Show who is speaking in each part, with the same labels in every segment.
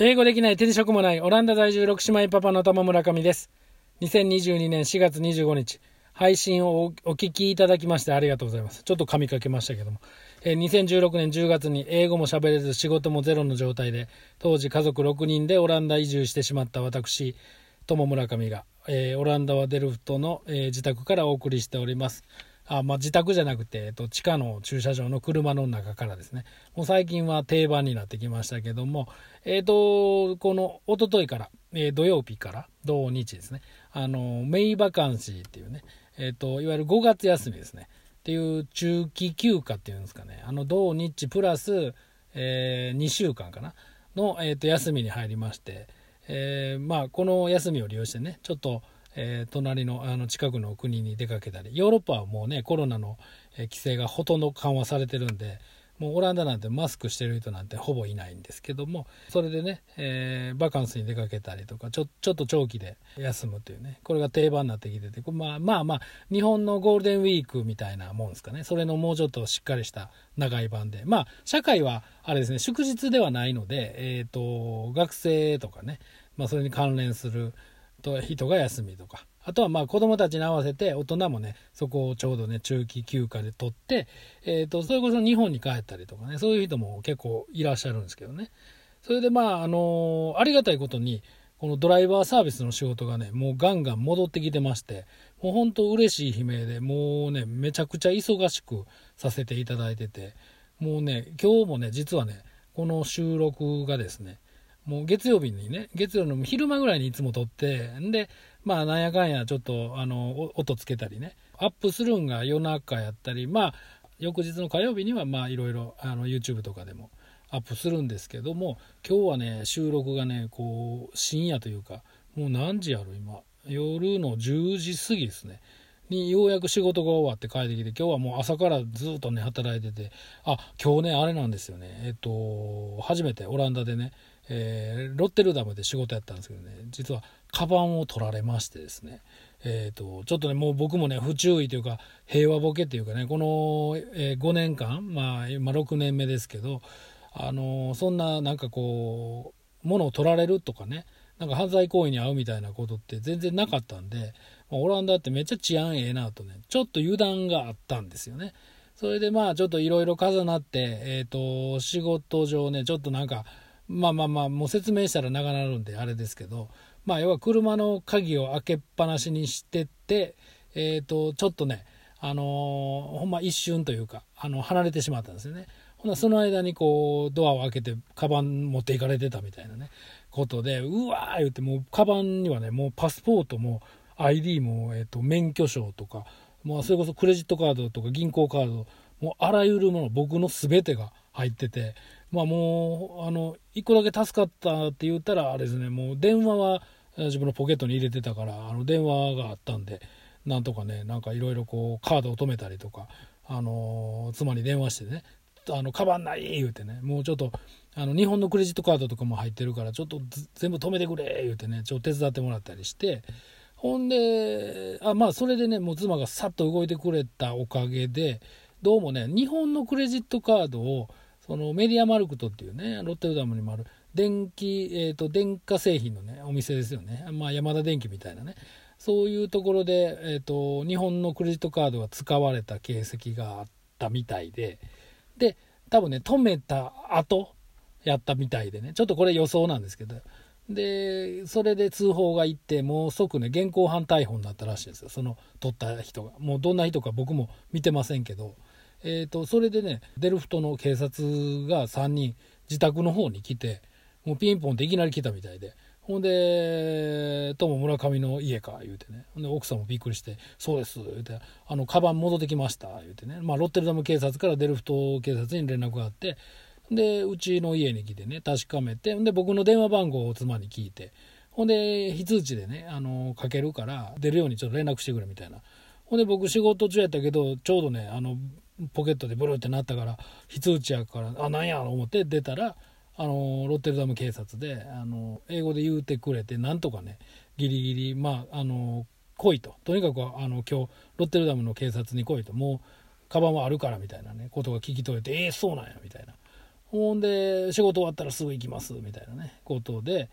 Speaker 1: 英語できない手で職もないオランダ在住6姉妹パパの友村上です。2022年4月25日、配信をお聞きいただきましてありがとうございます。ちょっと噛みかけましたけども。えー、2016年10月に英語も喋れず仕事もゼロの状態で、当時家族6人でオランダ移住してしまった私、友村上が、えー、オランダはデルフトの、えー、自宅からお送りしております。あまあ、自宅じゃなくて、えっと、地下の駐車場の車の中からですね、もう最近は定番になってきましたけども、えっ、と、この一昨日から、えー、土曜日から土日ですね、あの、メイバカンシーっていうね、えっ、と、いわゆる5月休みですね、っていう中期休暇っていうんですかね、あの、土日プラス、えー、2週間かな、の、えっ、と、休みに入りまして、えー、まあ、この休みを利用してね、ちょっと、えー、隣のあの近くの国に出かけたりヨーロッパはもうねコロナの規制がほとんど緩和されてるんでもうオランダなんてマスクしてる人なんてほぼいないんですけどもそれでね、えー、バカンスに出かけたりとかちょちょっと長期で休むというねこれが定番になってきててまあまあまあ日本のゴールデンウィークみたいなもんですかね。それのもうちょっとしっかりした長い版で。まあ社会はあれですね祝日ではないので、えーと学生とかね、まあ、それに関連すると人が休みとか。あとはまあ子供たちに合わせて大人もねそこをちょうどね中期休暇で取って、えーと、それこそ日本に帰ったりとかねそういう人も結構いらっしゃるんですけどね。それでまああのー、ありがたいことにこのドライバーサービスの仕事がねもうガンガン戻ってきてましてもうほんと嬉しい悲鳴でもうねめちゃくちゃ忙しくさせていただいててもうね今日もね実はねこの収録がですねもう月曜日にね、月曜の昼間ぐらいにいつも撮って、んで、まあなんやかんやちょっとあの音つけたりね、アップするんが夜中やったり、まあ翌日の火曜日にはまあいろいろあの YouTube とかでもアップするんですけども、今日はね、収録がね、こう深夜というか、もう何時やろ今、夜の10時過ぎですね。にようやく仕事が終わって帰ってきて今日はもう朝からずっとね働いてて。あ今日ねあれなんですよね。えっと初めてオランダでねえー、ロッテルダムで仕事やったんですけどね実はカバンを取られましてですねえーと、ちょっとねもう僕もね不注意というか平和ボケっていうかねこの、えー、5年間、まあ、今6年目ですけど、あのー、そんななんかこう物を取られるとかねなんか犯罪行為に遭うみたいなことって全然なかったんで、まあ、オランダってめっちゃ治安ええなとねちょっと油断があったんですよね。それでまあちょっといろいろ重なって、えーと仕事上ねちょっとなんかまあまあまあもう説明したら長なるんであれですけどまあ要は車の鍵を開けっぱなしにしてってえっ、ー、とちょっとねあのー、ほんま一瞬というかあの離れてしまったんですよね。ほなその間にこうドアを開けてカバン持っていかれてたみたいなねことでうわー言ってもうカバンにはねもうパスポートも ID も、えーと、免許証とかもうそれこそクレジットカードとか銀行カードもうあらゆるもの僕の全てが入っててまあもう、あの、一個だけ助かったって言ったら、あれですね、もう電話は自分のポケットに入れてたから、あの電話があったんで、なんとかね、なんかいろいろこう、カードを止めたりとか、あの、妻に電話してね、あの、カバンない言うてね、もうちょっと、あの、日本のクレジットカードとかも入ってるから、ちょっと全部止めてくれ言うてね、ちょっと手伝ってもらったりして、ほんで、あ、まあ、それでね、もう妻がさっと動いてくれたおかげで、どうもね、日本のクレジットカードを、そのメディアマルクトっていうね、ロッテルダムにもある電気、えっ、ー、と、電化製品のね、お店ですよね。まあ、山田電機みたいなね。そういうところで、えっ、ー、と、日本のクレジットカードが使われた形跡があったみたいで、で、多分ね、止めた後、やったみたいでね、ちょっとこれ予想なんですけど、で、それで通報が行って、もう即ね、現行犯逮捕になったらしいですよ。その取った人が。もうどんな人か僕も見てませんけど、えーと、それでねデルフトの警察が3人自宅の方に来てもうピンポンっていきなり来たみたいで。ほんで「友村上の家か」言うてね。で奥さんもびっくりして「そうです」言うて「あのカバン戻ってきました」言うてね、まあ、ロッテルダム警察からデルフト警察に連絡があってでうちの家に来てね確かめてで僕の電話番号を妻に聞いてほんで非通知でねあのかけるから出るようにちょっと連絡してくれみたいな。ほんで僕仕事中やったけどちょうどねあのポケットでブルーってなったから非通知やからあなんやろ思って出たらあのロッテルダム警察であの英語で言うてくれてなんとかねギリギリまああの来いと。とにかくあの今日ロッテルダムの警察に来いと。もうカバンはあるからみたいなねことが聞き取れてええー、そうなんやみたいな。ほんで仕事終わったらすぐ行きますみたいなねことで。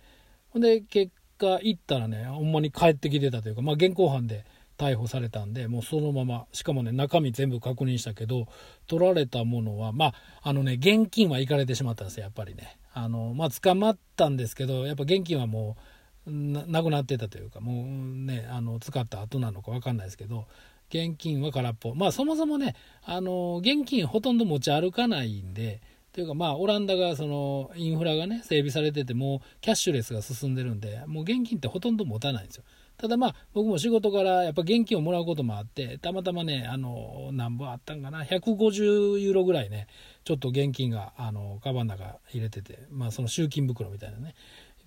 Speaker 1: ほんで結果行ったらねほんまに帰ってきてたというかまあ現行犯で逮捕されたんでもうそのまましかもね中身全部確認したけど取られたものはまああのね現金は行かれてしまったんですよやっぱりね。あのまあ捕まったんですけどやっぱ現金はもうなくなってたというかもうねあの使った後なのか分かんないですけど現金は空っぽ。まあそもそもねあの現金ほとんど持ち歩かないんでというかまあオランダがそのインフラがね整備されててもキャッシュレスが進んでるんでもう現金ってほとんど持たないんですよ。ただまあ僕も仕事からやっぱ現金をもらうこともあってたまたまねあの何本あったんかな150ユーロぐらいねちょっと現金があのカバンの中入れててまあその集金袋みたいなね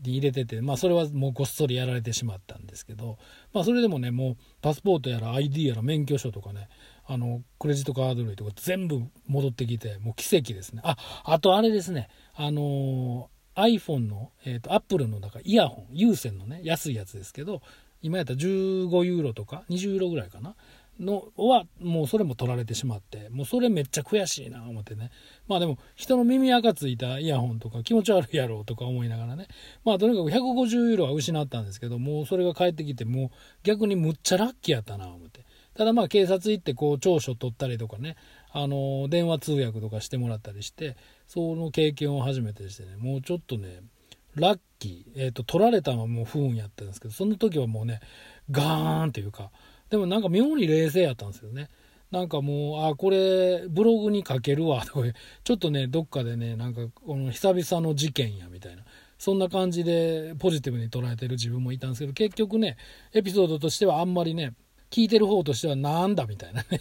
Speaker 1: に入れててまあそれはもうごっそりやられてしまったんですけどまあそれでもねもうパスポートやら ID やら免許証とかねあのクレジットカード類とか全部戻ってきてもう奇跡ですね。ああとあれですねあの iPhone の、えーと、Apple のだからイヤホン有線のね安いやつですけど今やったら15ユーロとか20ユーロぐらいかな？のはもうそれも取られてしまってもうそれめっちゃ悔しいな思ってね。まあでも人の耳垢ついたイヤホンとか気持ち悪いやろうとか思いながらね。まあとにかく150ユーロは失ったんですけどもうそれが返ってきてもう逆にむっちゃラッキーやったな思って。ただまあ警察行ってこう調書取ったりとかね。あの電話通訳とかしてもらったりしてその経験を初めてしてね。もうちょっとねラッキー、えーと、取られたのはもう不運やったんですけどその時はもうねガーンっていうかでもなんか妙に冷静やったんですよね。なんかもうあこれブログに書けるわとかちょっとねどっかでねなんかこの久々の事件やみたいなそんな感じでポジティブに捉えてる自分もいたんですけど結局ねエピソードとしてはあんまりね聞いてる方としてはなんだみたいなね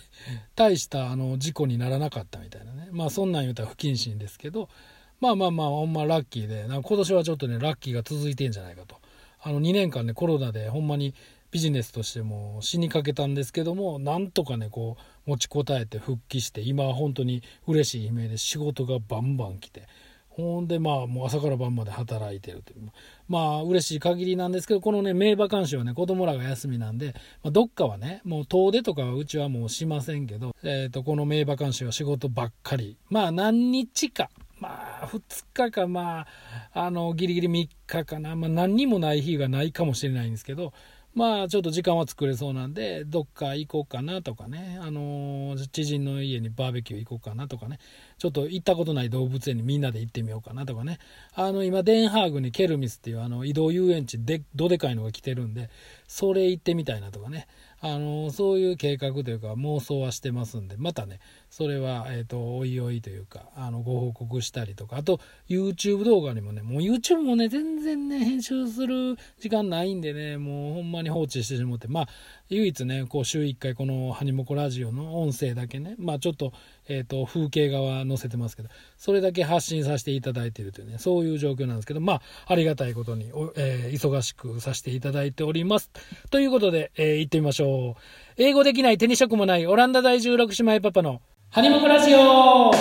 Speaker 1: 大したあの事故にならなかったみたいなね。まあそんなん言うたら不謹慎ですけどまあまあまあほんまラッキーで今年はちょっとねラッキーが続いてんじゃないかと。あの2年間ねコロナでほんまにビジネスとしても死にかけたんですけどもなんとかねこう持ちこたえて復帰して今は本当に嬉しい悲鳴で仕事がバンバン来て。ほんでまあもう朝から晩まで働いてるという。まあ嬉しい限りなんですけどこのね名馬監視はね子供らが休みなんで、まあ、どっかはねもう遠出とかはうちはもうしませんけど、えー、とこの名馬監視は仕事ばっかり。まあ何日かまあ2日かまああのギリギリ3日かな、まあ、何にもない日がないかもしれないんですけどまあちょっと時間は作れそうなんでどっか行こうかなとかね。あの知人の家にバーベキュー行こうかなとかね。ちょっと行ったことない動物園にみんなで行ってみようかなとかね。あの今デンハーグにケルミスっていうあの移動遊園地でどでかいのが来てるんでそれ行ってみたいなとかね。あのそういう計画というか妄想はしてますんで。またねそれは、えーと、おいおいというかあのご報告したりとか。あと YouTube 動画にもねもう YouTube もね全然ね編集する時間ないんでねもうほんまに放置してしまって。まあ唯一ねこう週1回この「ハニモコラジオ」の音声だけねまあちょっと,、えーと、風景画は載せてますけどそれだけ発信させていただいているというねそういう状況なんですけどまあありがたいことに、えー、忙しくさせていただいております。ということで、えー、行ってみましょう。英語できない手に職もないオランダ在住六姉妹パパの「ハニモコラジオ」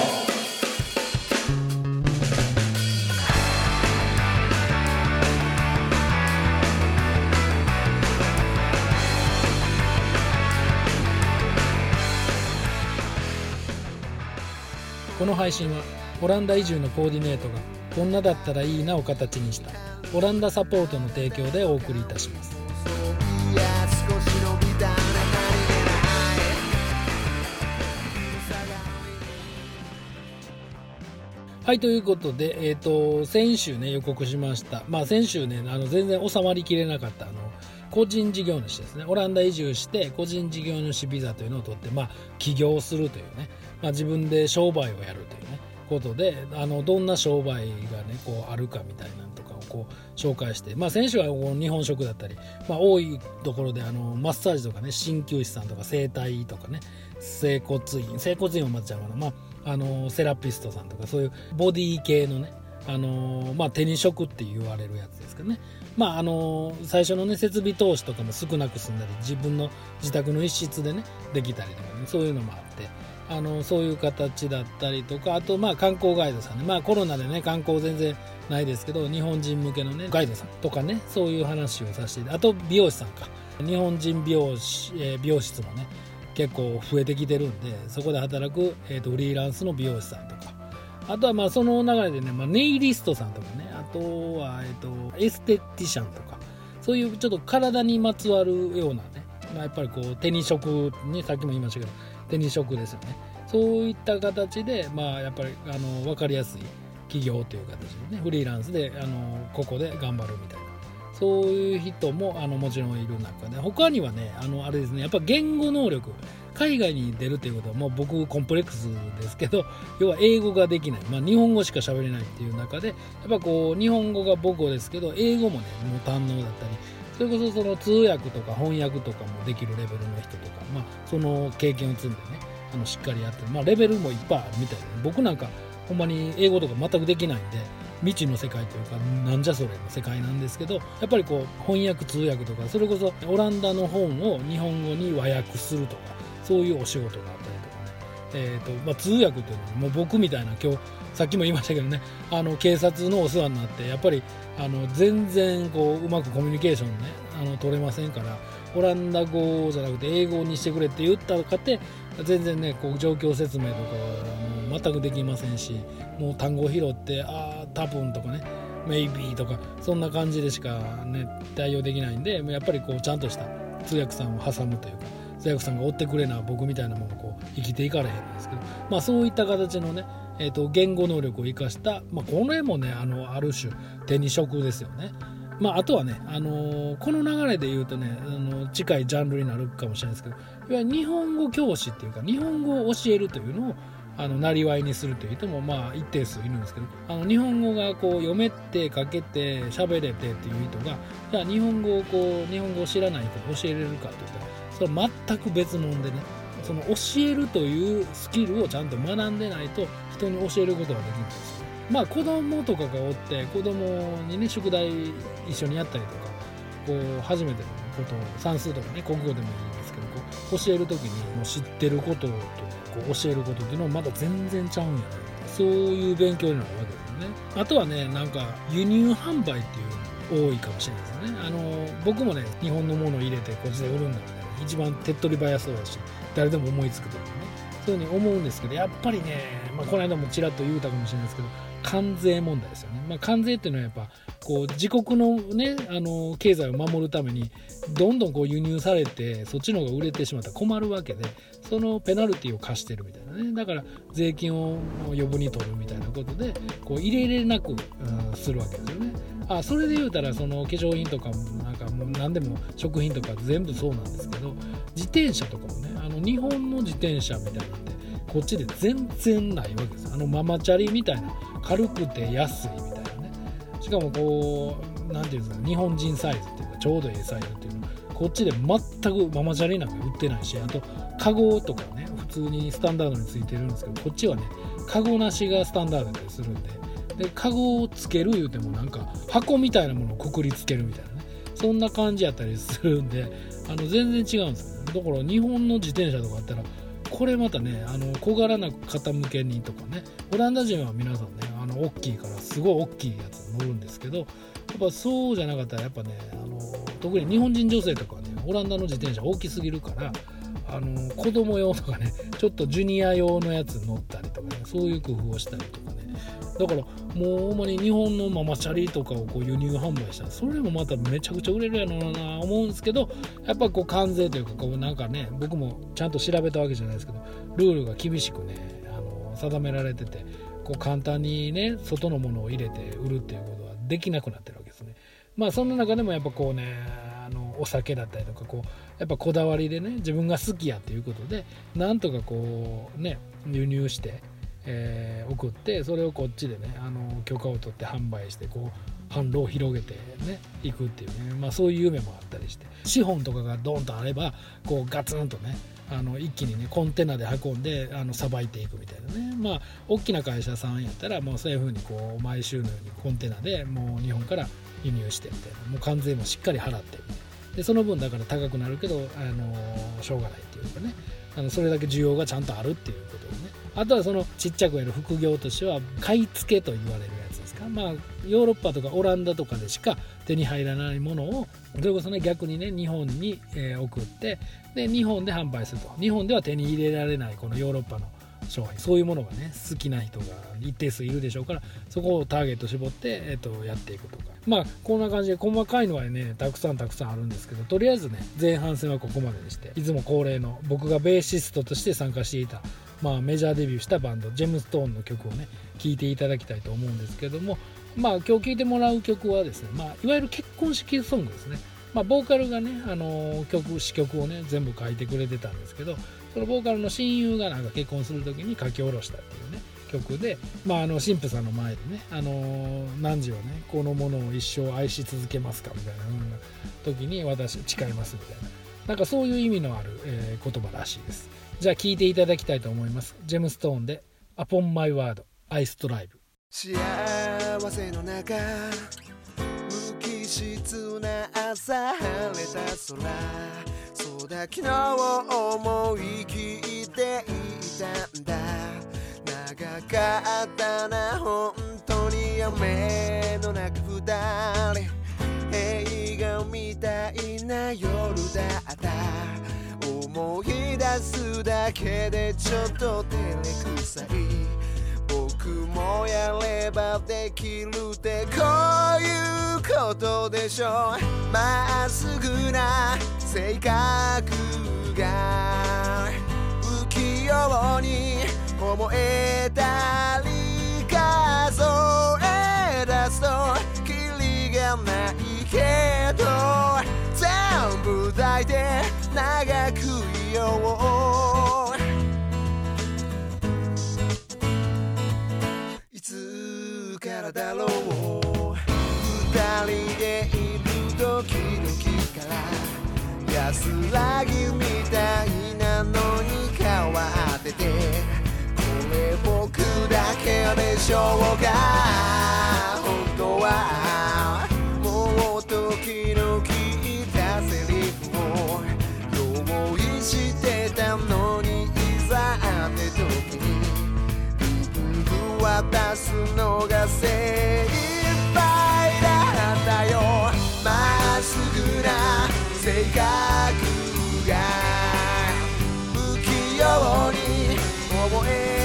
Speaker 1: 配信はオランダ移住のコーディネートがこんなだったらいいなを形にしたオランダサポートの提供でお送りいたします。はい、ということで、えっ、ー、と、先週ね、予告しました。まあ、先週ね、あの、全然収まりきれなかった、あの、個人事業主ですね。オランダ移住して、個人事業主ビザというのを取って、まあ、起業するというね、まあ、自分で商売をやるというね、ことで、あの、どんな商売がね、こう、あるかみたいなのとかをこう、紹介して、まあ、先週はこう日本食だったり、まあ、多いところで、あの、マッサージとかね、鍼灸師さんとか整体とかね、整骨院、整骨院を待っちゃうかな。まああのセラピストさんとかそういうボディ系のねあのまあ、手に職って言われるやつですけどね、まあ、あの最初の、ね、設備投資とかも少なく済んだり自分の自宅の一室でねできたりとかねそういうのもあってあのそういう形だったりとかあとまあ観光ガイドさんね、まあ、コロナでね観光全然ないですけど日本人向けのねガイドさんとかねそういう話をさせてあと美容師さんか。日本人美容師、えー、美容室もね結構増えてきてるんでそこで働く、えーと、フリーランスの美容師さんとか。あとはまあその流れでね、まあ、ネイリストさんとかねあとは、えっと、エステティシャンとかそういうちょっと体にまつわるようなね、まあ、やっぱりこう手に職にさっきも言いましたけど手に職ですよね。そういった形でまあやっぱりあの分かりやすい企業という形でねフリーランスであのここで頑張るみたいな。そういう人もあのもちろんいる中で他にはねあのあれですねやっぱ言語能力海外に出るということはもう僕コンプレックスですけど要は英語ができない、まあ、日本語しか喋れないっていう中でやっぱこう日本語が母語ですけど英語もねもう堪能だったりそれこそその通訳とか翻訳とかもできるレベルの人とか、まあ、その経験を積んでねあのしっかりやってる、まあ、レベルもいっぱいあるみたいで、僕なんかほんまに英語とか全くできないんで未知の世界というかなんじゃそれの世界なんですけどやっぱりこう翻訳通訳とかそれこそオランダの本を日本語に和訳するとかそういうお仕事があったりとか、えーとまあ、通訳というのはもう僕みたいな今日さっきも言いましたけどねあの警察のお世話になってやっぱりあの全然こううまくコミュニケーションねあの取れませんからオランダ語じゃなくて英語にしてくれって言ったかって全然ねこう状況説明とかもう全くできませんしもう単語拾って「ああ多分」とかね「maybe」とかそんな感じでしかね対応できないんでやっぱりこうちゃんとした通訳さんを挟むというか通訳さんが追ってくれな僕みたいなもんこう生きていかれへんんですけどまあそういった形のねえーと、言語能力を生かした、まあ、この辺もねあのある種手に職ですよね。まあ、あとはね、あのー、この流れで言うとね、あの近いジャンルになるかもしれないですけどいわゆる日本語教師っていうか日本語を教えるというのをあのなりわいにするという人もまあ一定数いるんですけどあの日本語がこう読めて書けて喋れてっていう人がじゃあ日本語をこう日本語を知らない人に教えれるかといったらそれは全く別物でねその教えるというスキルをちゃんと学んでないと人に教えることができないんですまあ子供とかがおって子供にね宿題一緒にやったりとかこう初めてのことを算数とかね国語でもいいんです教える時にもう知ってることとこう教えることっていうのはまだ全然ちゃうんやなそういう勉強になるわけですよね。あとはねなんか輸入販売っていうの多いかもしれないですよね。あの僕もね日本のものを入れてこっちで売るんだみたいな一番手っ取り早そうだし誰でも思いつくとかね。そういうふうに思うんですけどやっぱりね、まあ、この間もちらっと言うたかもしれないですけど関税問題ですよね、まあ、関税っていうのはやっぱこう自国のねあの経済を守るためにどんどんこう輸入されてそっちの方が売れてしまったら困るわけでそのペナルティを課してるみたいなね。だから税金を余分に取るみたいなことでこう入れれなく、うん、するわけですよね。あそれで言うたらその化粧品とかもなんかもう何でも食品とか全部そうなんですけど自転車とかもねあの日本の自転車みたいなんでこっちで全然ないわけです。あのママチャリみたいな軽くて安いみたいな。しかもこう何て言うんですか日本人サイズっていうかちょうどいいサイズっていうのこっちで全くママチャリなんか売ってないしあとカゴとかね普通にスタンダードについてるんですけどこっちはねカゴなしがスタンダードだったりするんで。でカゴをつける言うてもなんか箱みたいなものをくくりつけるみたいなねそんな感じやったりするんで あの全然違うんですよ、ね、だから日本の自転車とかあったらこれまたねあの小柄な方向けにとかねオランダ人は皆さんねあの大きいからすごい大きいやつ乗るんですけどやっぱそうじゃなかったらやっぱねあの特に日本人女性とかはねオランダの自転車大きすぎるからあの子供用とかねちょっとジュニア用のやつ乗ったりとかねそういう工夫をしたりとかね。だからもうほんまに日本のママチャリとかをこう輸入販売したらそれもまためちゃくちゃ売れるやろうな思うんですけどやっぱこう関税というかこうなんかね僕もちゃんと調べたわけじゃないですけどルールが厳しくねあの定められててこう簡単にね外のものを入れて売るっていうことはできなくなってるわけですね。まあそんな中でもやっぱこうねあのお酒だったりとかこうやっぱこだわりでね自分が好きやっていうことでなんとかこうね輸入してえー、送ってそれをこっちでねあの許可を取って販売してこう販路を広げてねいくっていうね、まあ、そういう夢もあったりして資本とかがドンとあればこうガツンとねあの一気にねコンテナで運んであのさばいていくみたいなね。まあ大きな会社さんやったらもうそういうふうにこう毎週のようにコンテナでもう日本から輸入してみたいな。もう関税もしっかり払って。でその分だから高くなるけどあのしょうがないっていうかね。あのそれだけ需要がちゃんとあるっていうことでね。あとはそのちっちゃくやる副業としては買い付けと言われるまあヨーロッパとかオランダとかでしか手に入らないものをそれこそね逆にね日本に、え送ってで日本で販売すると。日本では手に入れられないこのヨーロッパの
Speaker 2: 商品。そういうものがね好きな人が一定数いるでしょうからそこをターゲット絞って、えーと、やっていくとか。まあこんな感じで細かいのはねたくさんたくさんあるんですけどとりあえずね前半戦はここまでにしていつも恒例の僕がベーシストとして参加していた、まあ、メジャーデビューしたバンドジェムストーンの曲をね聴いていただきたいと思うんですけどもまあ今日聴いてもらう曲はですね、まあ、いわゆる結婚式ソングですね。まあ、ボーカルがね、あの曲詞曲をね全部書いてくれてたんですけどそのボーカルの親友がなんか結婚する時に書き下ろしたっていうね曲で、まあ、あの神父さんの前でね、あの何時はねこのものを一生愛し続けますかみたいなな時に私誓いますみたいな。なんかそういう意味のある、えー、言葉らしいです。じゃあ聴いていただきたいと思います。ジェムストーンで「Upon My Word アイストライブ」幸せの中無機質な朝晴れた空。そうだ昨日を思い切っていたんだ。長かったな本当に雨の中二人映画みたいな夜だった思い出すだけでちょっと照れくさい。僕もやればできるってこういうことでしょまっすぐな性格が不器用に思えたり数え出すとキリがないけど。全部抱いて長くいよう。からだろう二人でいる時々から安らぎみたいなのに変わってて。これ僕だけでしょうか本当はもう時々聞いたセリフを用意してたのにいざって時に。渡すのが精一杯だったよ。まっすぐな性格が不器用に覚え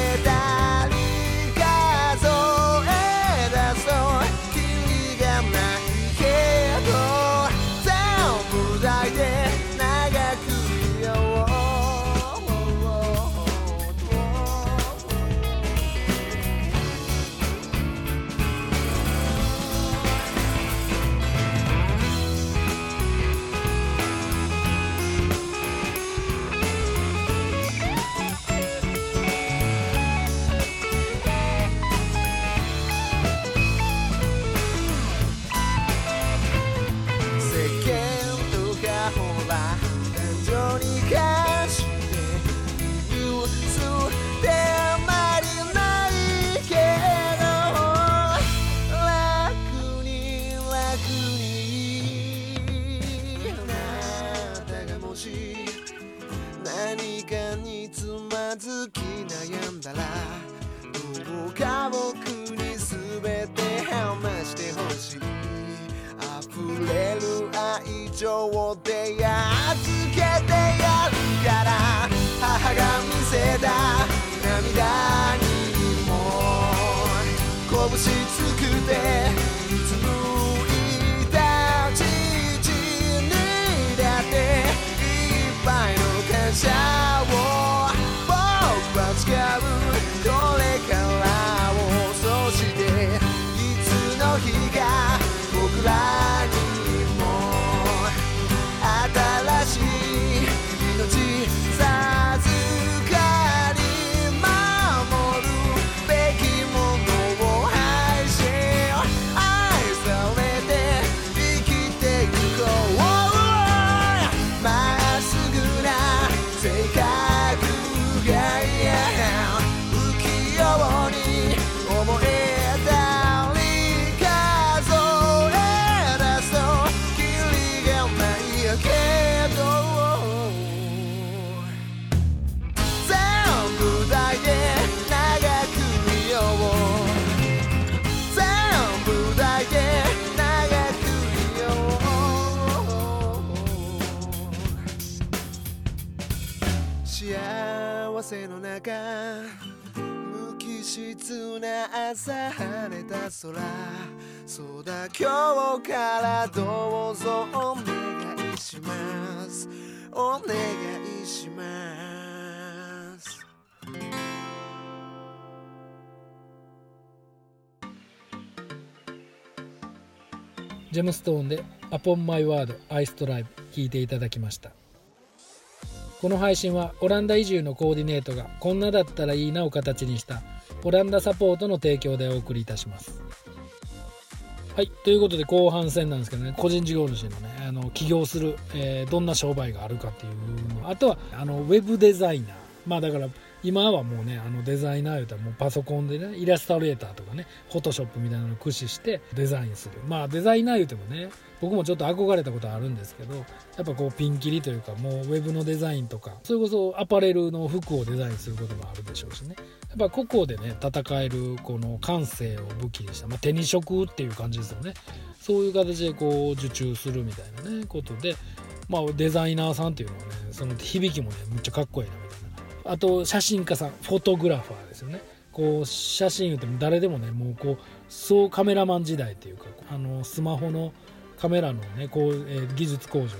Speaker 2: 情でやっけてやるから母が見せた涙にも拳つくてうつむいた父にだっていっぱいの感謝を僕は誓う。機質な朝晴れた空そうだ今日からどうぞお願いしますお願いします
Speaker 1: ジェムストーンで「Upon My Word I Strive」聴いていただきましたこの配信はオランダ移住のコーディネートがこんなだったらいいなを形にしたオランダサポートの提供でお送りいたします。はいということで後半戦なんですけどね個人事業主のねあの起業する、えー、どんな商売があるかっていうのあとはあのウェブデザイナー。まあだから今はもうねあのデザイナー言うたらもうパソコンでねイラストレーターとかねフォトショップみたいなのを駆使してデザインする。まあデザイナー言うてもね僕もちょっと憧れたことあるんですけどやっぱこうピンキリというかもうウェブのデザインとかそれこそアパレルの服をデザインすることもあるでしょうしね。やっぱ個々でね戦えるこの感性を武器にした、まあ、手に職っていう感じですよね。そういう形でこう受注するみたいなねことでまあデザイナーさんっていうのはねその響きもねめっちゃかっこいいなみたいなあと写真家さんフォトグラファーですよね。こう写真言うても誰でもねもうこうそうカメラマン時代っていうかあのスマホのカメラのねこう、えー、技術向上で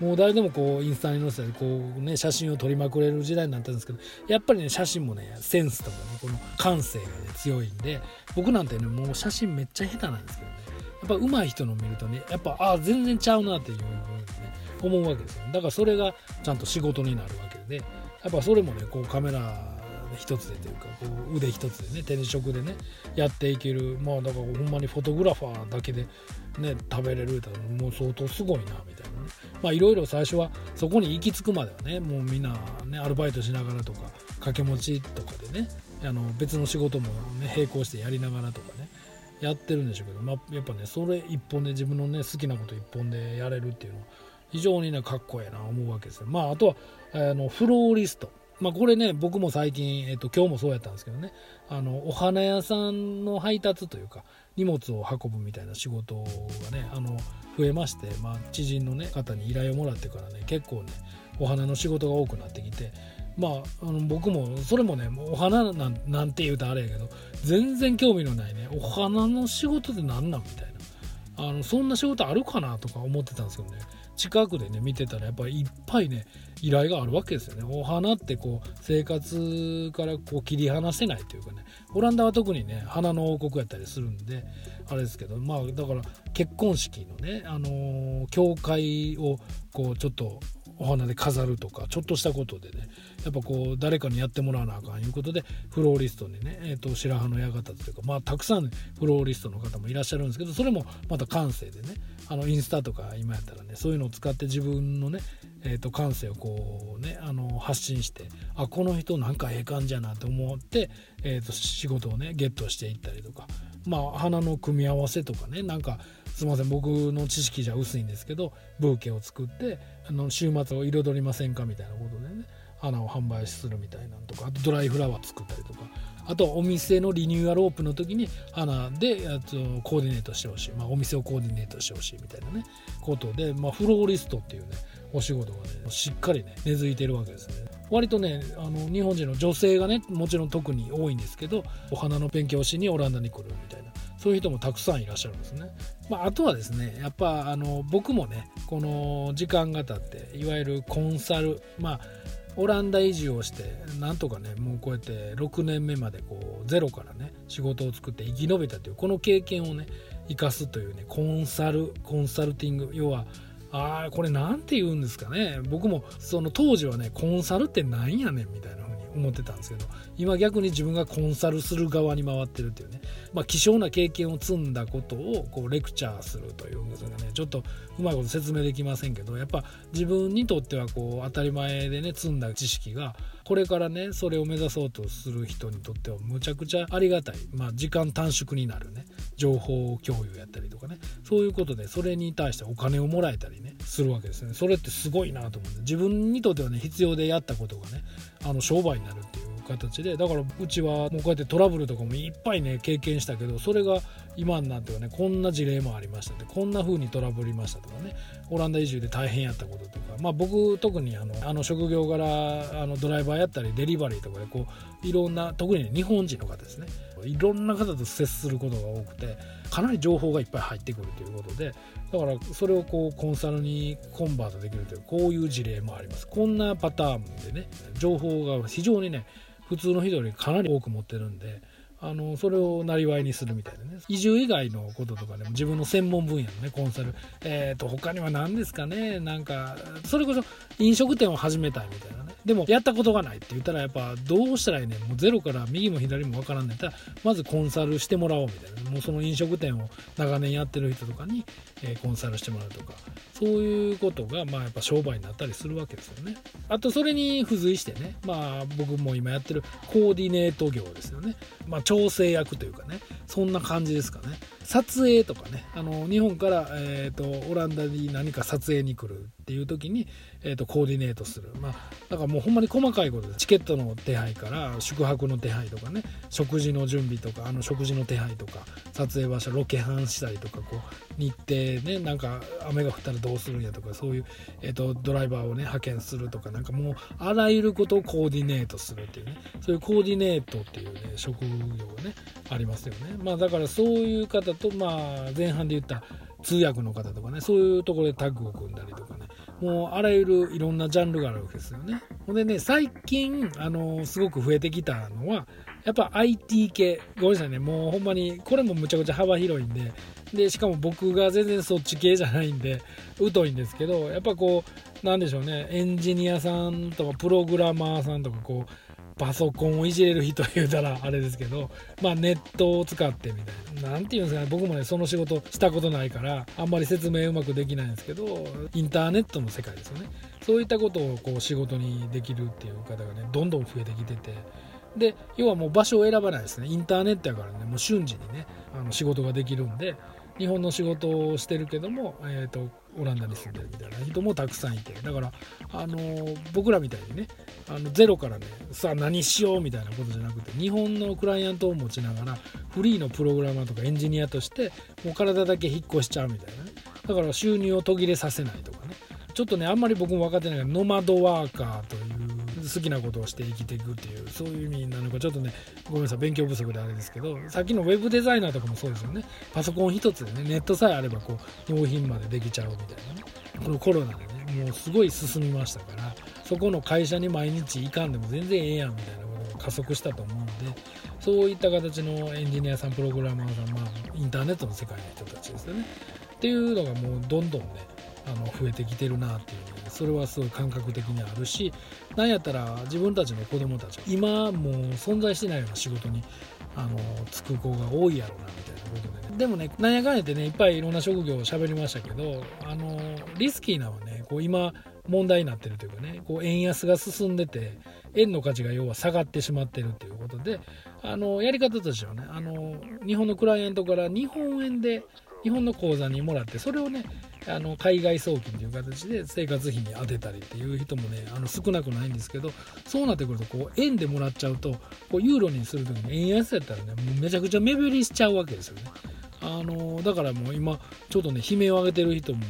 Speaker 1: もう誰でもこうインスタに載せてこうね写真を撮りまくれる時代になったんですけどやっぱりね写真もねセンスとかねこの感性がね強いんで僕なんてねもう写真めっちゃ下手なんですけどね。やっぱ上手い人の見るとねやっぱああ全然ちゃうなっていうふうにね思うわけですよだからそれがちゃんと仕事になるわけで。やっぱそれもねこうカメラ一つでというかこう腕一つでね手職でねやっていける。まあだからほんまにフォトグラファーだけでね食べれるってもう相当すごいなみたいなね。まあいろいろ最初はそこに行き着くまではねもうみんなねアルバイトしながらとか掛け持ちとかでねあの別の仕事もね並行してやりながらとかねやってるんでしょうけど、まあ、やっぱねそれ一本で自分のね好きなこと一本でやれるっていうのは非常にねかっこええな思うわけですよ。まああとはあのフローリスト。まあ、これね僕も最近、えっと、今日もそうやったんですけどね。あのお花屋さんの配達というか荷物を運ぶみたいな仕事がねあの増えまして、まあ、知人の、ね、方に依頼をもらってからね結構ねお花の仕事が多くなってきてまあ、あの僕もそれもねお花なんなんて言うとあれやけど全然興味のないねお花の仕事って何なんみたいな。あのそんな仕事あるかなとか思ってたんですけどね。近くでね見てたらやっぱりいっぱいね依頼があるわけですよね。お花ってこう生活からこう切り離せないというかね。オランダは特にね花の王国やったりするんであれですけどまあだから結婚式のねあのー、教会をこうちょっとお花で飾るとかちょっとしたことでねやっぱこう誰かにやってもらわなあかんいうことでフローリストにね、えー、と白羽の矢方というかまあたくさんフローリストの方もいらっしゃるんですけどそれもまた感性でねあのインスタとか今やったらねそういうのを使って自分のね、えー、と感性をこうねあの発信してあこの人なんかええ感じやなと思って、えー、と仕事をねゲットしていったりとかまあ花の組み合わせとかねなんかすいません僕の知識じゃ薄いんですけどブーケを作ってあの週末を彩りませんかみたいなことでね花を販売するみたいなのとかあとドライフラワー作ったりとかあとはお店のリニューアルオープンの時に花でとコーディネートしてほしい、まあ、お店をコーディネートしてほしいみたいなねことで、まあ、フローリストっていうねお仕事がねしっかりね根付いてるわけですね割とねあの日本人の女性がねもちろん特に多いんですけどお花の勉強しにオランダに来るみたいなそういう人もたくさんいらっしゃるんですね。まあ、あとはですねやっぱあの僕もねこの時間が経っていわゆるコンサルまあオランダ移住をしてなんとかねもうこうやって6年目までこうゼロからね仕事を作って生き延びたというこの経験をね生かすというねコンサルコンサルティング要はああこれ何て言うんですかね。僕もその当時はねコンサルってなんやねんみたいな風に思ってたんですけど今逆に自分がコンサルする側に回ってるっていうねまあ希少な経験を積んだことをこうレクチャーするというのがねちょっとうまいこと説明できませんけどやっぱ自分にとってはこう当たり前でね積んだ知識がこれからねそれを目指そうとする人にとってはむちゃくちゃありがたい、まあ、時間短縮になるね。情報共有やったりとかね。そういうことでそれに対してお金をもらえたりねするわけですね。それってすごいなと思って自分にとってはね必要でやったことがねあの商売になるっていう形でだからうちはもうこうやってトラブルとかもいっぱいね経験したけどそれが今になってはねこんな事例もありましたこんな風にトラブりましたとかねオランダ移住で大変やったこととかまあ僕特にあのあの職業柄あのドライバーやったりデリバリーとかでこういろんな特に、日本人の方ですね。いろんな方と接することが多くてかなり情報がいっぱい入ってくるということでだからそれをこうコンサルにコンバートできるというこういう事例もあります。こんなパターンでね情報が非常にね普通の人よりかなり多く持ってるんであのそれをなりにするみたいなね。移住以外のこととかでも自分の専門分野のねコンサル。えっ、ー、と他には何ですかね。なんかそれこそ飲食店を始めたいみたいなね。でもやったことがないって言ったらやっぱどうしたらいいねもうゼロから右も左もわからんねったらまずコンサルしてもらおうみたいな。もうその飲食店を長年やってる人とかに、えー、コンサルしてもらうとか。そういうことがまあやっぱ商売になったりするわけですよね。あとそれに付随してねまあ僕も今やってるコーディネート業ですよね。まあ調整役というかねそんな感じですかね。撮影とかねあの日本から、えーと、オランダに何か撮影に来るっていう時に、えーと、コーディネートする、まあ、だからもうほんまに細かいことでチケットの手配から宿泊の手配とかね食事の準備とかあの食事の手配とか撮影場所ロケハンしたりとかこう日程ねなんか雨が降ったらどうするんやとかそういう、えーと、ドライバーをね派遣するとかなんかもうあらゆることをコーディネートするっていうねそういうコーディネートっていうね職業がねありますよね。まあだからそういう方と、まあ、前半で言った通訳の方とかねそういうところでタッグを組んだりとかね。もうあらゆるいろんなジャンルがあるわけですよね。ほんでね最近あのすごく増えてきたのはやっぱ IT 系ごめんなさいね。もうほんまにこれもむちゃくちゃ幅広いんで。でしかも僕が全然そっち系じゃないんで疎いんですけどやっぱこうなんでしょうね。エンジニアさんとかプログラマーさんとかこうパソコンをいじれる人言うたらあれですけど、まあ、ネットを使ってみたいな。何て言うんですかね。僕もねその仕事したことないからあんまり説明うまくできないんですけどインターネットの世界ですよね。そういったことをこう仕事にできるっていう方がねどんどん増えてきてて。で要はもう場所を選ばないですね。インターネットやからねもう瞬時にねあの仕事ができるんで日本の仕事をしてるけども、えーと、オランダに住んでるみたいな人もたくさんいて。だから、あの、僕らみたいにねあのゼロからねさあ何しようみたいなことじゃなくて日本のクライアントを持ちながらフリーのプログラマーとかエンジニアとしてもう体だけ引っ越しちゃうみたいなね。だから収入を途切れさせないとかね。ちょっとねあんまり僕も分かってないけどノマドワーカーと好きなことをして生きていくっていうそういう意味なのかちょっとねごめんなさい勉強不足であれですけどさっきのウェブデザイナーとかもそうですよね。パソコン一つでねネットさえあればこう納品までできちゃうみたいな。ねこのコロナでねもうすごい進みましたからそこの会社に毎日行かんでも全然ええやんみたいなことが加速したと思うんでそういった形のエンジニアさんプログラマーさんまあインターネットの世界の人たちですよね。っていうのがもうどんどんねあの増えてきてるなっていうそれはすごい感覚的にあるしなんやったら自分たちの子供たち今もう存在してないような仕事にあのつく子が多いやろうなみたいなことでね。でもねなんやかんやってねいっぱいいろんな職業を喋りましたけどあのリスキーなのはねこう今問題になってるというかねこう円安が進んでて円の価値が要は下がってしまってるということであのやり方としてはねあの日本のクライアントから日本円で日本の口座にもらってそれをねあの海外送金という形で生活費に充てたりっていう人もねあの少なくないんですけどそうなってくるとこう円でもらっちゃうとこうユーロにする時に円安やったらねもうめちゃくちゃ目減りしちゃうわけですよね。あのだからもう今ちょっとね悲鳴を上げてる人も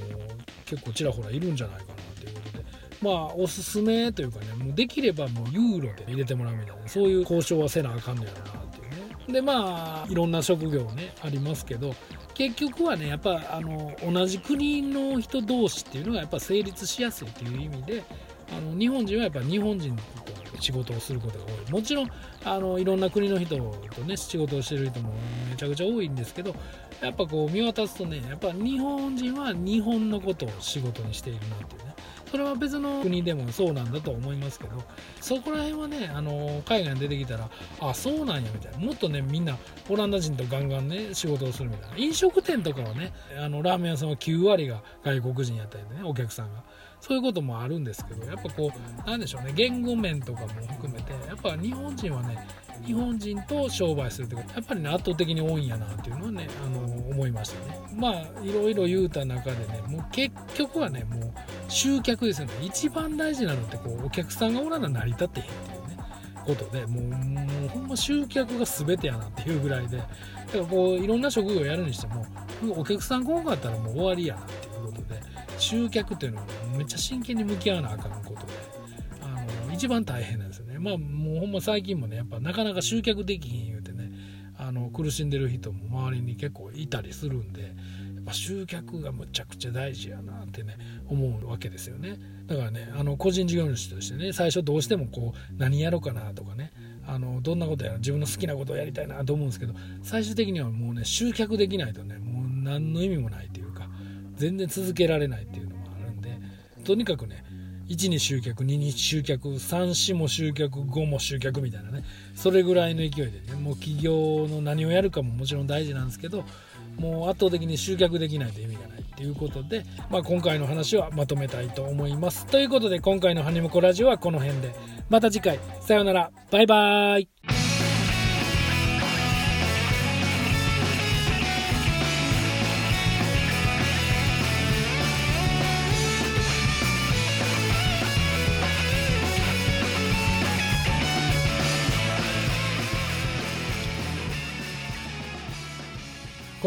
Speaker 1: 結構ちらほらいるんじゃないかなということでまあおすすめというかねもうできればもうユーロで入れてもらうみたいなそういう交渉はせなあかんのやろなっていうね。でまあいろんな職業ねありますけど結局はねやっぱあの同じ国の人同士っていうのがやっぱ成立しやすいという意味であの日本人はやっぱ日本人と仕事をすることが多い。もちろんあのいろんな国の人とね仕事をしてる人もめちゃくちゃ多いんですけどやっぱこう見渡すとねやっぱ日本人は日本のことを仕事にしているなっていうね。それは別の国でもそうなんだと思いますけどそこら辺はねあの海外に出てきたらあそうなんやみたいな。もっとねみんなオランダ人とガンガンね仕事をするみたいな。飲食店とかはねあのラーメン屋さんは9割が外国人やったりねお客さんが。そういうこともあるんですけどやっぱこうなんでしょうね言語面とかも含めてやっぱ日本人はね日本人と商売するってことやっぱりね圧倒的に多いんやなっていうのはねあの思いましたね。まあいろいろ言うた中でねもう結局はねもう集客ですよね一番大事なのってこうお客さんがおらな成り立ってへんっていうねことでもうもうほんま集客が全てやなっていうぐらいでだからこういろんな職業やるにしてもお客さん来なかったらもう終わりやなっていうことで集客っていうのはめっちゃ真剣に向き合わなあかんことであの一番大変なんですよね。まあもうほんま最近もねやっぱなかなか集客できひん言うてねあの苦しんでる人も周りに結構いたりするんでやっぱ集客がむちゃくちゃ大事やなってね思うわけですよね。だからねあの個人事業主としてね最初どうしてもこう何やろうかなとかねあのどんなことやら自分の好きなことをやりたいなと思うんですけど最終的にはもうね集客できないとねもう何の意味もないというか全然続けられないっていうのもあるんでとにかくね1に集客2に集客34も集客5も集客みたいなねそれぐらいの勢いでねもう企業の何をやるかももちろん大事なんですけどもう圧倒的に集客できないと意味がないっていうことで、まあ、今回の話はまとめたいと思います。ということで今回の「ハニムコラジオ」はこの辺で。また次回。さようなら。バイバーイ。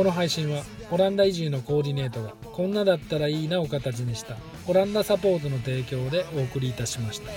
Speaker 1: この配信はオランダ移住のコーディネートがこんなだったらいいなを形にしたオランダサポートの提供でお送りいたしました。